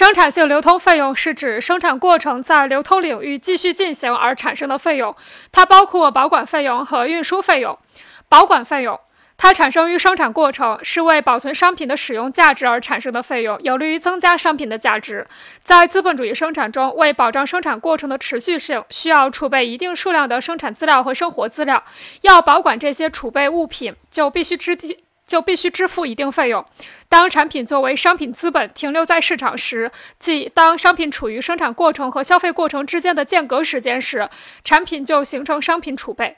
生产性流通费用是指生产过程在流通领域继续进行而产生的费用，它包括保管费用和运输费用。保管费用。它产生于生产过程，是为保存商品的使用价值而产生的费用，有利于增加商品的价值。在资本主义生产中，为保障生产过程的持续性，需要储备一定数量的生产资料和生活资料。要保管这些储备物品，就必须支就必须支付一定费用。当产品作为商品资本停留在市场时，即当商品处于生产过程和消费过程之间的间隔时间时，产品就形成商品储备。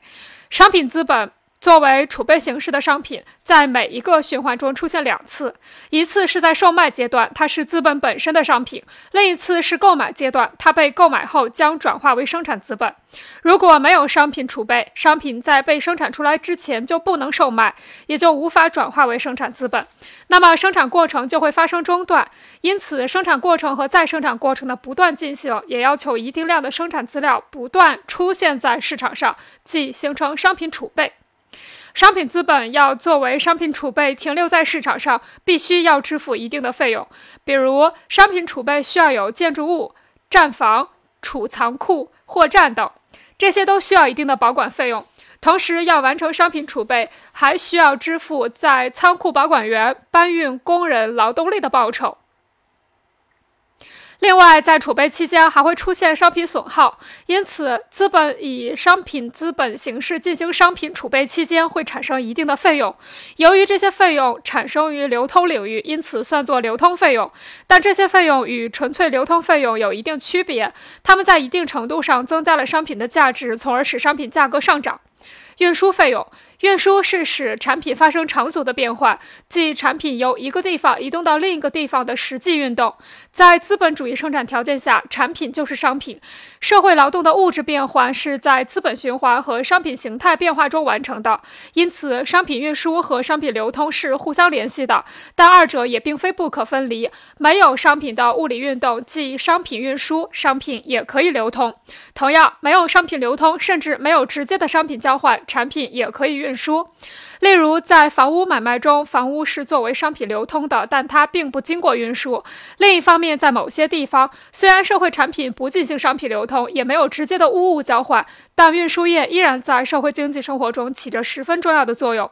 商品资本。作为储备形式的商品，在每一个循环中出现两次：一次是在售卖阶段，它是资本本身的商品；另一次是购买阶段，它被购买后将转化为生产资本。如果没有商品储备，商品在被生产出来之前就不能售卖，也就无法转化为生产资本，那么生产过程就会发生中断。因此，生产过程和再生产过程的不断进行，也要求一定量的生产资料不断出现在市场上，即形成商品储备。商品资本要作为商品储备停留在市场上，必须要支付一定的费用。比如，商品储备需要有建筑物、站房、储藏库、货站等，这些都需要一定的保管费用。同时，要完成商品储备，还需要支付在仓库保管员、搬运工人劳动力的报酬。另外，在储备期间还会出现商品损耗，因此资本以商品资本形式进行商品储备期间会产生一定的费用。由于这些费用产生于流通领域，因此算作流通费用。但这些费用与纯粹流通费用有一定区别，它们在一定程度上增加了商品的价值，从而使商品价格上涨。运输费用，运输是使产品发生场所的变换，即产品由一个地方移动到另一个地方的实际运动。在资本主义生产条件下，产品就是商品。社会劳动的物质变换是在资本循环和商品形态变化中完成的，因此商品运输和商品流通是互相联系的，但二者也并非不可分离。没有商品的物理运动，即商品运输，商品也可以流通。同样，没有商品流通，甚至没有直接的商品交换。产品也可以运输，例如在房屋买卖中，房屋是作为商品流通的，但它并不经过运输。另一方面，在某些地方，虽然社会产品不进行商品流通，也没有直接的物物交换，但运输业依然在社会经济生活中起着十分重要的作用。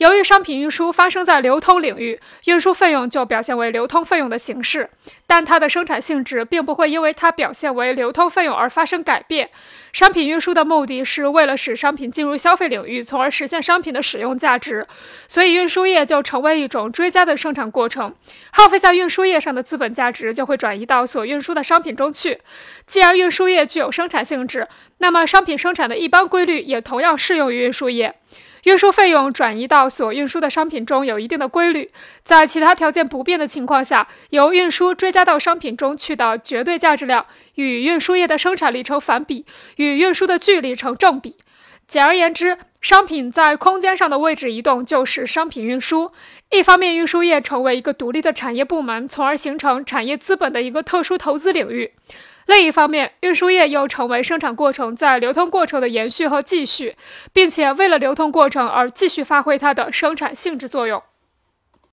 由于商品运输发生在流通领域，运输费用就表现为流通费用的形式，但它的生产性质并不会因为它表现为流通费用而发生改变。商品运输的目的是为了使商品进入消费领域，从而实现商品的使用价值，所以运输业就成为一种追加的生产过程。耗费在运输业上的资本价值就会转移到所运输的商品中去。既然运输业具有生产性质，那么商品生产的一般规律也同样适用于运输业。运输费用转移到所运输的商品中有一定的规律，在其他条件不变的情况下，由运输追加到商品中去的绝对价值量与运输业的生产力成反比，与运输的距离成正比。简而言之，商品在空间上的位置移动就是商品运输。一方面，运输业成为一个独立的产业部门，从而形成产业资本的一个特殊投资领域。另一方面，运输业又成为生产过程在流通过程的延续和继续，并且为了流通过程而继续发挥它的生产性质作用。